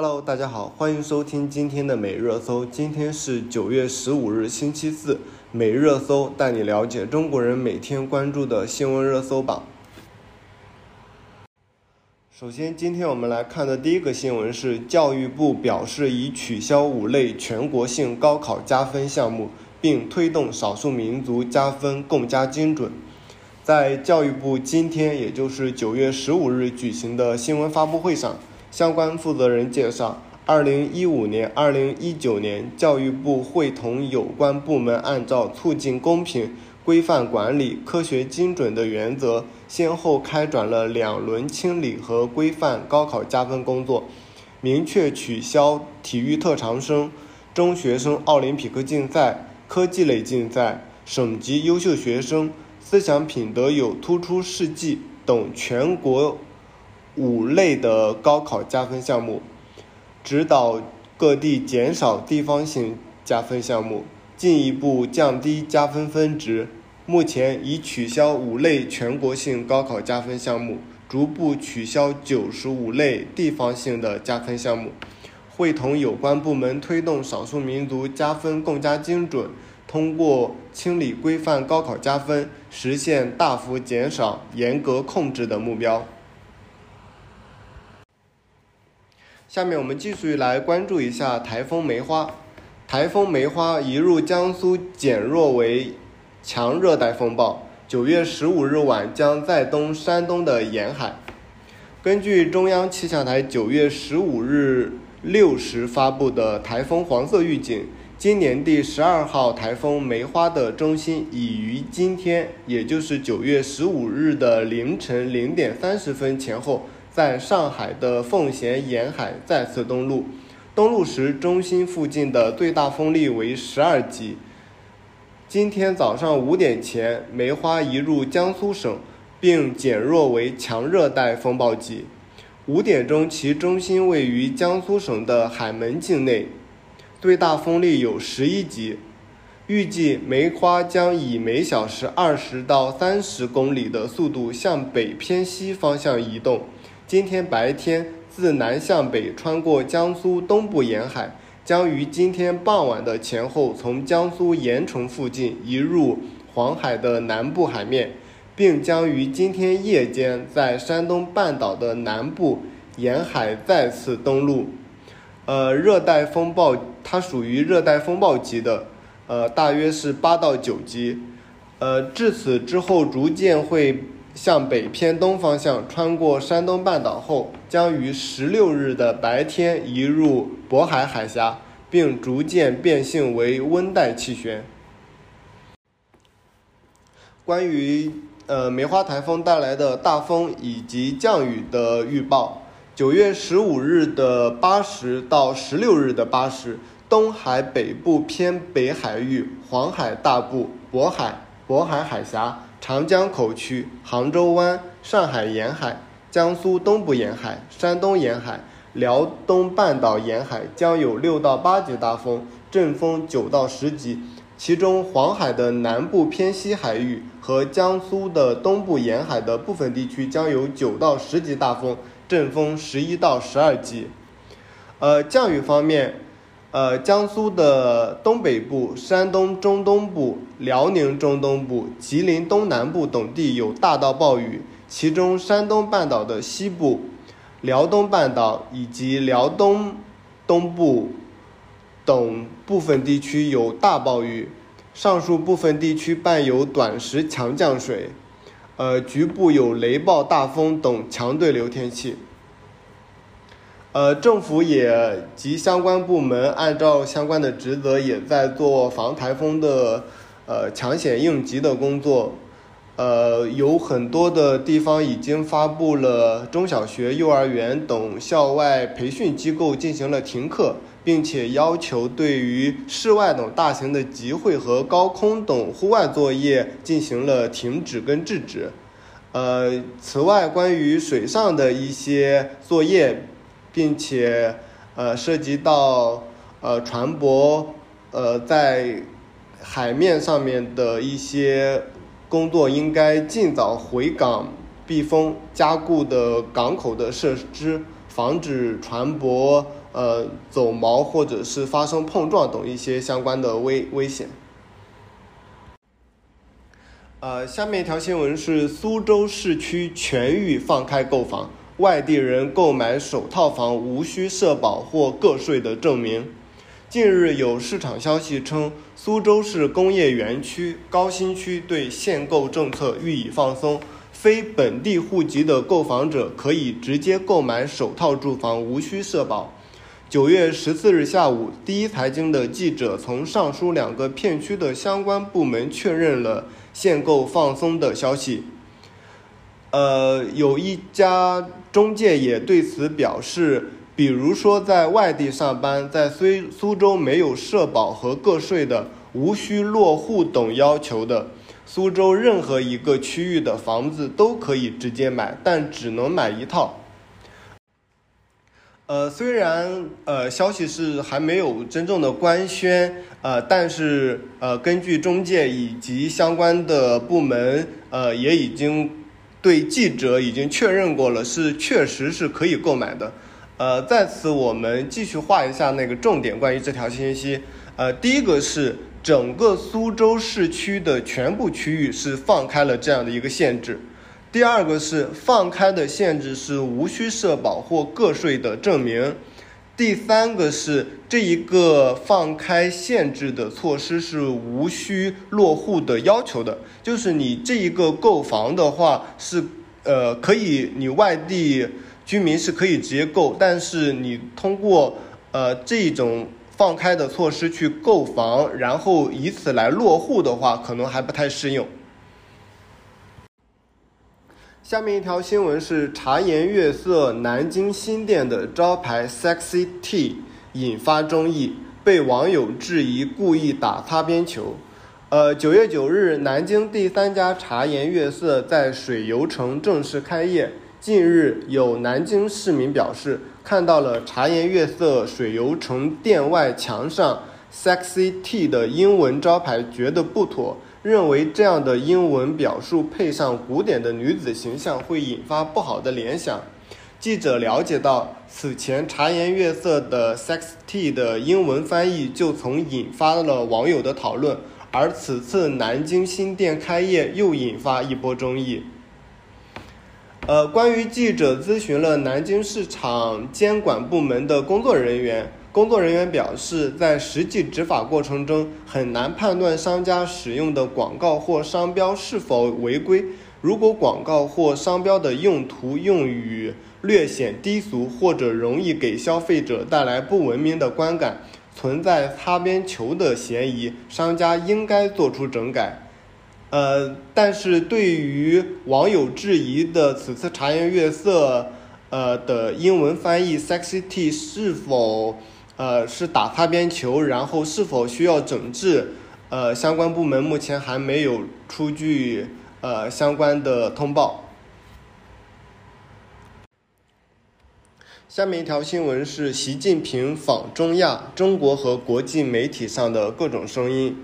Hello，大家好，欢迎收听今天的每日热搜。今天是九月十五日，星期四。每日热搜带你了解中国人每天关注的新闻热搜榜。首先，今天我们来看的第一个新闻是，教育部表示已取消五类全国性高考加分项目，并推动少数民族加分更加精准。在教育部今天，也就是九月十五日举行的新闻发布会上，相关负责人介绍，二零一五年、二零一九年，教育部会同有关部门，按照促进公平、规范管理、科学精准的原则，先后开展了两轮清理和规范高考加分工作，明确取消体育特长生、中学生奥林匹克竞赛、科技类竞赛、省级优秀学生。思想品德有突出事迹等全国五类的高考加分项目，指导各地减少地方性加分项目，进一步降低加分分值。目前已取消五类全国性高考加分项目，逐步取消九十五类地方性的加分项目，会同有关部门推动少数民族加分更加精准。通过清理规范高考加分，实现大幅减少、严格控制的目标。下面我们继续来关注一下台风梅花。台风梅花一入江苏，减弱为强热带风暴，九月十五日晚将再东山东的沿海。根据中央气象台九月十五日六时发布的台风黄色预警。今年第十二号台风梅花的中心已于今天，也就是九月十五日的凌晨零点三十分前后，在上海的奉贤沿海再次登陆。登陆时，中心附近的最大风力为十二级。今天早上五点前，梅花移入江苏省，并减弱为强热带风暴级。五点钟，其中心位于江苏省的海门境内。最大风力有十一级，预计梅花将以每小时二十到三十公里的速度向北偏西方向移动。今天白天自南向北穿过江苏东部沿海，将于今天傍晚的前后从江苏盐城附近移入黄海的南部海面，并将于今天夜间在山东半岛的南部沿海再次登陆。呃，热带风暴它属于热带风暴级的，呃，大约是八到九级。呃，至此之后逐渐会向北偏东方向穿过山东半岛后，将于十六日的白天移入渤海海峡，并逐渐变性为温带气旋。关于呃梅花台风带来的大风以及降雨的预报。九月十五日的八时到十六日的八时，东海北部偏北海域、黄海大部、渤海、渤海海峡、长江口区、杭州湾、上海沿海、江苏东部沿海、山东沿海、辽东半岛沿海将有六到八级大风，阵风九到十级。其中，黄海的南部偏西海域和江苏的东部沿海的部分地区将有九到十级大风。阵风十一到十二级，呃，降雨方面，呃，江苏的东北部、山东中东部、辽宁中东部、吉林东南部等地有大到暴雨，其中山东半岛的西部、辽东半岛以及辽东东部等部分地区有大暴雨，上述部分地区伴有短时强降水。呃，局部有雷暴、大风等强对流天气。呃，政府也及相关部门按照相关的职责，也在做防台风的呃抢险应急的工作。呃，有很多的地方已经发布了中小学、幼儿园等校外培训机构进行了停课。并且要求对于室外等大型的集会和高空等户外作业进行了停止跟制止。呃，此外，关于水上的一些作业，并且呃涉及到呃船舶呃在海面上面的一些工作，应该尽早回港避风加固的港口的设施。防止船舶呃走锚或者是发生碰撞等一些相关的危危险。呃，下面一条新闻是苏州市区全域放开购房，外地人购买首套房无需社保或个税的证明。近日有市场消息称，苏州市工业园区高新区对限购政策予以放松，非本地户籍的购房者可以直接购买首套住房，无需社保。九月十四日下午，第一财经的记者从上述两个片区的相关部门确认了。限购放松的消息，呃，有一家中介也对此表示，比如说在外地上班，在苏苏州没有社保和个税的，无需落户等要求的，苏州任何一个区域的房子都可以直接买，但只能买一套。呃，虽然呃消息是还没有真正的官宣，呃，但是呃根据中介以及相关的部门，呃也已经对记者已经确认过了，是确实是可以购买的。呃，在此我们继续画一下那个重点，关于这条信息。呃，第一个是整个苏州市区的全部区域是放开了这样的一个限制。第二个是放开的限制是无需社保或个税的证明。第三个是这一个放开限制的措施是无需落户的要求的，就是你这一个购房的话是呃可以，你外地居民是可以直接购，但是你通过呃这种放开的措施去购房，然后以此来落户的话，可能还不太适用。下面一条新闻是茶颜悦色南京新店的招牌 Sexy Tea 引发争议，被网友质疑故意打擦边球。呃，九月九日，南京第三家茶颜悦色在水游城正式开业。近日，有南京市民表示，看到了茶颜悦色水游城店外墙上 Sexy Tea 的英文招牌，觉得不妥。认为这样的英文表述配上古典的女子形象会引发不好的联想。记者了解到，此前茶颜悦色的 “sex t” 的英文翻译就曾引发了网友的讨论，而此次南京新店开业又引发一波争议。呃，关于记者咨询了南京市场监管部门的工作人员。工作人员表示，在实际执法过程中，很难判断商家使用的广告或商标是否违规。如果广告或商标的用途用语略显低俗，或者容易给消费者带来不文明的观感，存在擦边球的嫌疑，商家应该做出整改。呃，但是对于网友质疑的此次茶颜悦色，呃的英文翻译 “sexy tea” 是否？呃，是打擦边球，然后是否需要整治？呃，相关部门目前还没有出具呃相关的通报。下面一条新闻是习近平访中亚，中国和国际媒体上的各种声音。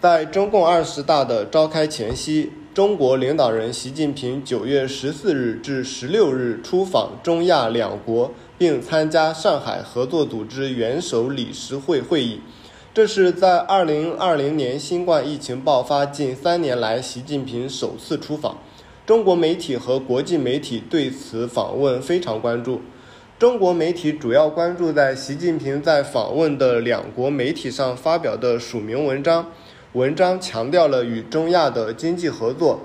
在中共二十大的召开前夕，中国领导人习近平九月十四日至十六日出访中亚两国。并参加上海合作组织元首理事会会议，这是在二零二零年新冠疫情爆发近三年来，习近平首次出访。中国媒体和国际媒体对此访问非常关注。中国媒体主要关注在习近平在访问的两国媒体上发表的署名文章，文章强调了与中亚的经济合作，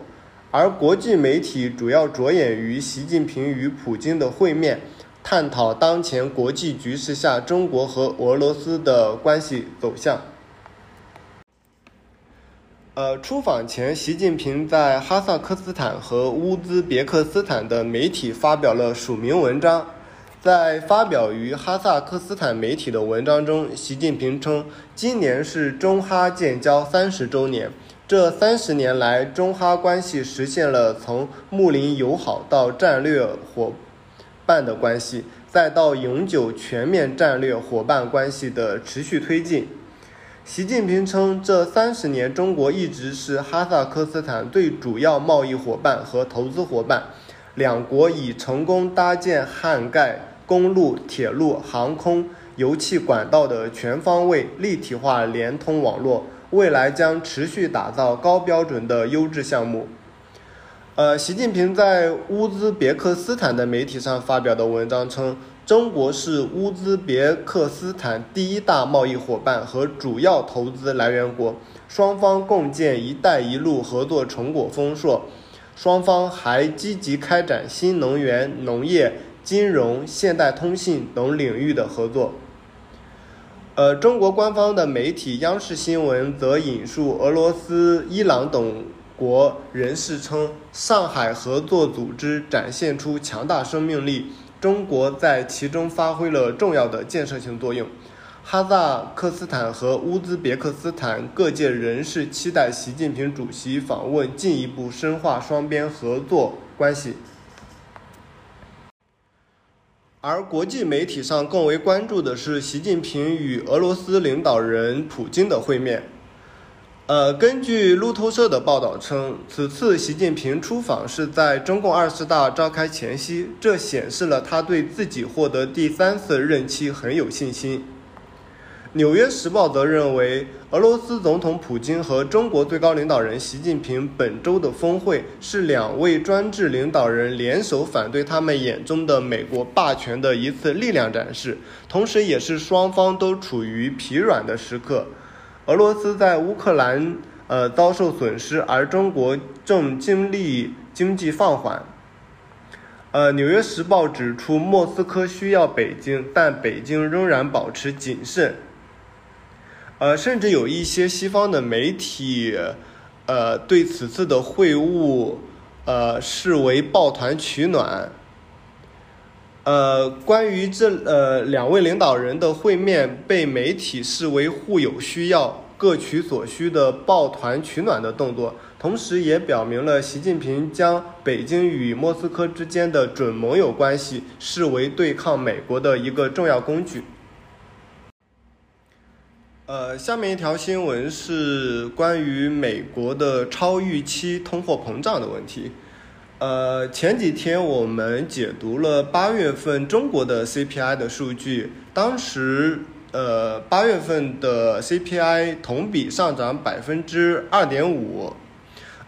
而国际媒体主要着眼于习近平与普京的会面。探讨当前国际局势下中国和俄罗斯的关系走向。呃，出访前，习近平在哈萨克斯坦和乌兹别克斯坦的媒体发表了署名文章。在发表于哈萨克斯坦媒体的文章中，习近平称，今年是中哈建交三十周年。这三十年来，中哈关系实现了从睦邻友好到战略伙。办的关系，再到永久全面战略伙伴关系的持续推进。习近平称，这三十年，中国一直是哈萨克斯坦最主要贸易伙伴和投资伙伴，两国已成功搭建涵盖公路、铁路、航空、油气管道的全方位立体化联通网络，未来将持续打造高标准的优质项目。呃，习近平在乌兹别克斯坦的媒体上发表的文章称，中国是乌兹别克斯坦第一大贸易伙伴和主要投资来源国，双方共建“一带一路”合作成果丰硕。双方还积极开展新能源、农业、金融、现代通信等领域的合作。呃，中国官方的媒体央视新闻则引述俄罗斯、伊朗等国人士称，上海合作组织展现出强大生命力，中国在其中发挥了重要的建设性作用。哈萨克斯坦和乌兹别克斯坦各界人士期待习近平主席访问，进一步深化双边合作关系。而国际媒体上更为关注的是习近平与俄罗斯领导人普京的会面。呃，根据路透社的报道称，此次习近平出访是在中共二十大召开前夕，这显示了他对自己获得第三次任期很有信心。《纽约时报》则认为，俄罗斯总统普京和中国最高领导人习近平本周的峰会是两位专制领导人联手反对他们眼中的美国霸权的一次力量展示，同时也是双方都处于疲软的时刻。俄罗斯在乌克兰呃遭受损失，而中国正经历经济放缓。呃，《纽约时报》指出，莫斯科需要北京，但北京仍然保持谨慎。呃，甚至有一些西方的媒体，呃，对此次的会晤，呃，视为抱团取暖。呃，关于这呃两位领导人的会面，被媒体视为互有需要、各取所需的抱团取暖的动作，同时也表明了习近平将北京与莫斯科之间的准盟友关系视为对抗美国的一个重要工具。呃，下面一条新闻是关于美国的超预期通货膨胀的问题。呃，前几天我们解读了八月份中国的 CPI 的数据，当时呃八月份的 CPI 同比上涨百分之二点五，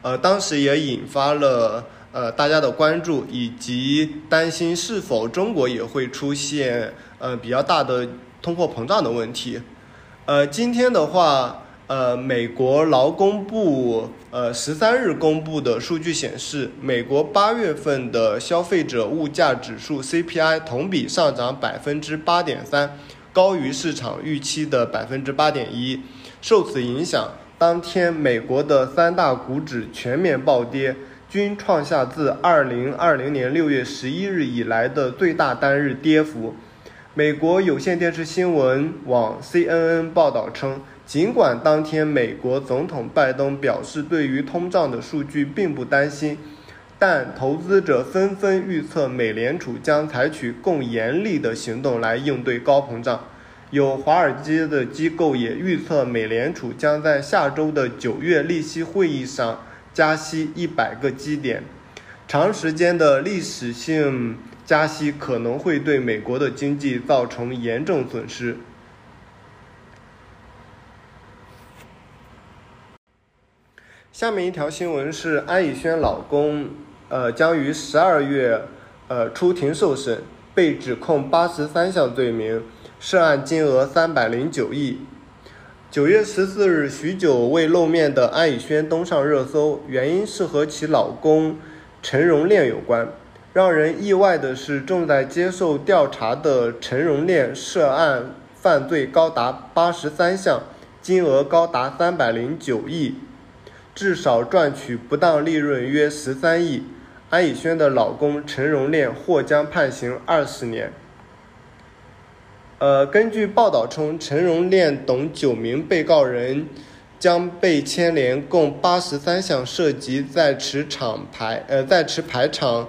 呃，当时也引发了呃大家的关注，以及担心是否中国也会出现呃比较大的通货膨胀的问题。呃，今天的话，呃，美国劳工部呃十三日公布的数据显示，美国八月份的消费者物价指数 CPI 同比上涨百分之八点三，高于市场预期的百分之八点一。受此影响，当天美国的三大股指全面暴跌，均创下自二零二零年六月十一日以来的最大单日跌幅。美国有线电视新闻网 CNN 报道称，尽管当天美国总统拜登表示对于通胀的数据并不担心，但投资者纷纷预测美联储将采取更严厉的行动来应对高膨胀。有华尔街的机构也预测，美联储将在下周的九月利息会议上加息一百个基点，长时间的历史性。加息可能会对美国的经济造成严重损失。下面一条新闻是安以轩老公，呃，将于十二月，呃，出庭受审，被指控八十三项罪名，涉案金额三百零九亿。九月十四日，许久未露面的安以轩登上热搜，原因是和其老公陈荣炼有关。让人意外的是，正在接受调查的陈荣炼涉案犯罪高达八十三项，金额高达三百零九亿，至少赚取不当利润约十三亿。安以轩的老公陈荣炼或将判刑二十年。呃，根据报道称，陈荣炼等九名被告人将被牵连共八十三项涉及在持厂牌呃在持牌场。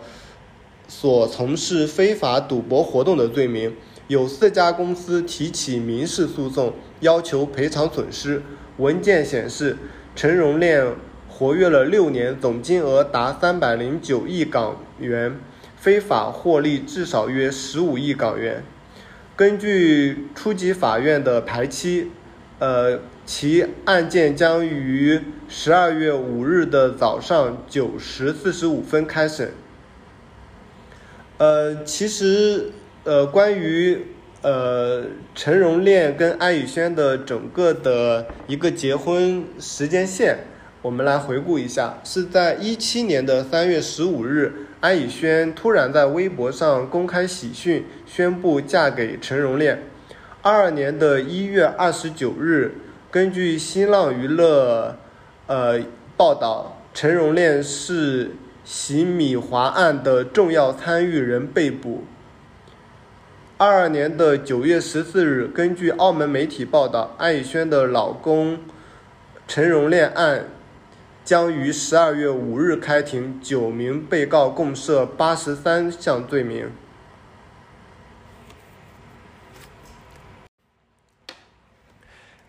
所从事非法赌博活动的罪名，有四家公司提起民事诉讼，要求赔偿损失。文件显示，陈荣炼活跃了六年，总金额达三百零九亿港元，非法获利至少约十五亿港元。根据初级法院的排期，呃，其案件将于十二月五日的早上九时四十五分开审。呃，其实，呃，关于呃陈荣炼跟安以轩的整个的一个结婚时间线。我们来回顾一下，是在一七年的三月十五日，安以轩突然在微博上公开喜讯，宣布嫁给陈荣炼。二二年的一月二十九日，根据新浪娱乐呃报道，陈荣炼是洗米华案的重要参与人被捕。二二年的九月十四日，根据澳门媒体报道，安以轩的老公陈荣炼案。将于十二月五日开庭，九名被告共涉八十三项罪名。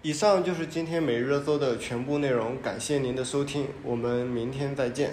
以上就是今天每日热搜的全部内容，感谢您的收听，我们明天再见。